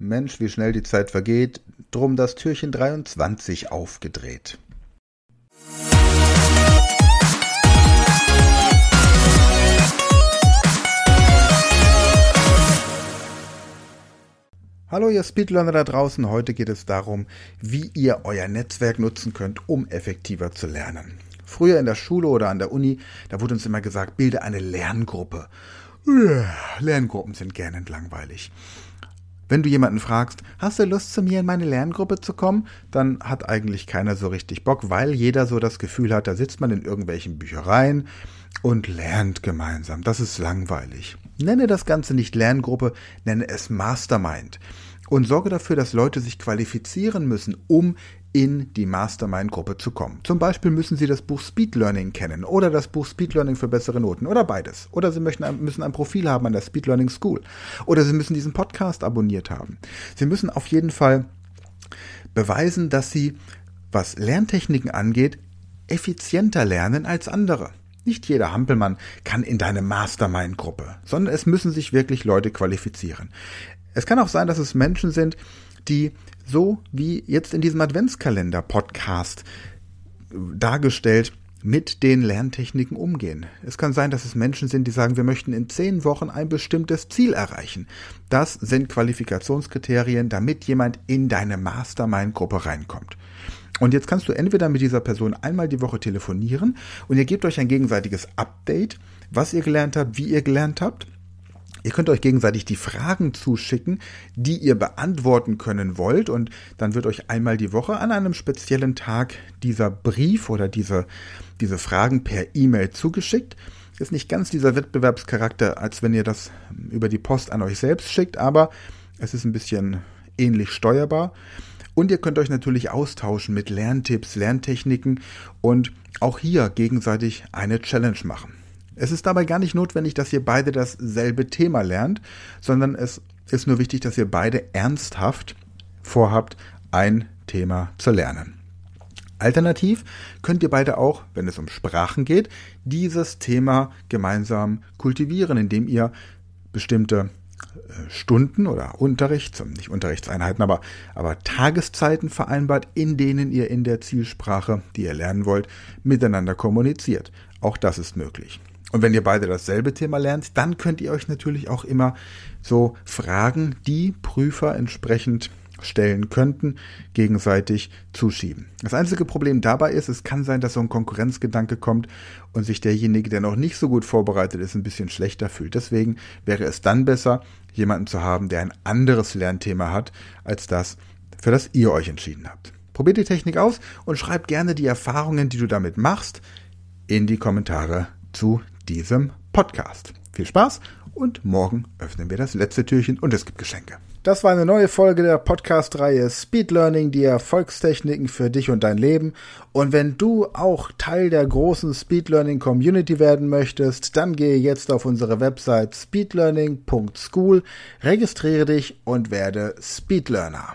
Mensch, wie schnell die Zeit vergeht. Drum das Türchen 23 aufgedreht. Hallo ihr Speedlearner da draußen, heute geht es darum, wie ihr euer Netzwerk nutzen könnt, um effektiver zu lernen. Früher in der Schule oder an der Uni, da wurde uns immer gesagt, bilde eine Lerngruppe. Lerngruppen sind gähnend langweilig. Wenn du jemanden fragst, hast du Lust zu mir in meine Lerngruppe zu kommen, dann hat eigentlich keiner so richtig Bock, weil jeder so das Gefühl hat, da sitzt man in irgendwelchen Büchereien und lernt gemeinsam. Das ist langweilig. Nenne das Ganze nicht Lerngruppe, nenne es Mastermind und sorge dafür, dass Leute sich qualifizieren müssen, um in die Mastermind-Gruppe zu kommen. Zum Beispiel müssen Sie das Buch Speed Learning kennen oder das Buch Speed Learning für bessere Noten oder beides. Oder Sie möchten, müssen ein Profil haben an der Speed Learning School. Oder Sie müssen diesen Podcast abonniert haben. Sie müssen auf jeden Fall beweisen, dass Sie, was Lerntechniken angeht, effizienter lernen als andere. Nicht jeder Hampelmann kann in deine Mastermind-Gruppe, sondern es müssen sich wirklich Leute qualifizieren. Es kann auch sein, dass es Menschen sind, die so wie jetzt in diesem Adventskalender-Podcast dargestellt mit den Lerntechniken umgehen. Es kann sein, dass es Menschen sind, die sagen, wir möchten in zehn Wochen ein bestimmtes Ziel erreichen. Das sind Qualifikationskriterien, damit jemand in deine Mastermind-Gruppe reinkommt. Und jetzt kannst du entweder mit dieser Person einmal die Woche telefonieren und ihr gebt euch ein gegenseitiges Update, was ihr gelernt habt, wie ihr gelernt habt. Ihr könnt euch gegenseitig die Fragen zuschicken, die ihr beantworten können wollt und dann wird euch einmal die Woche an einem speziellen Tag dieser Brief oder diese, diese Fragen per E-Mail zugeschickt. Ist nicht ganz dieser Wettbewerbscharakter, als wenn ihr das über die Post an euch selbst schickt, aber es ist ein bisschen ähnlich steuerbar. Und ihr könnt euch natürlich austauschen mit Lerntipps, Lerntechniken und auch hier gegenseitig eine Challenge machen. Es ist dabei gar nicht notwendig, dass ihr beide dasselbe Thema lernt, sondern es ist nur wichtig, dass ihr beide ernsthaft vorhabt, ein Thema zu lernen. Alternativ könnt ihr beide auch, wenn es um Sprachen geht, dieses Thema gemeinsam kultivieren, indem ihr bestimmte Stunden oder Unterrichts, nicht Unterrichtseinheiten, aber, aber Tageszeiten vereinbart, in denen ihr in der Zielsprache, die ihr lernen wollt, miteinander kommuniziert. Auch das ist möglich. Und wenn ihr beide dasselbe Thema lernt, dann könnt ihr euch natürlich auch immer so Fragen, die Prüfer entsprechend stellen könnten, gegenseitig zuschieben. Das einzige Problem dabei ist, es kann sein, dass so ein Konkurrenzgedanke kommt und sich derjenige, der noch nicht so gut vorbereitet ist, ein bisschen schlechter fühlt. Deswegen wäre es dann besser, jemanden zu haben, der ein anderes Lernthema hat, als das, für das ihr euch entschieden habt. Probiert die Technik aus und schreibt gerne die Erfahrungen, die du damit machst, in die Kommentare zu diesem Podcast. Viel Spaß und morgen öffnen wir das letzte Türchen und es gibt Geschenke. Das war eine neue Folge der Podcast-Reihe Speed Learning, die Erfolgstechniken für dich und dein Leben. Und wenn du auch Teil der großen Speed Learning Community werden möchtest, dann gehe jetzt auf unsere Website speedlearning.school, registriere dich und werde Speed Learner.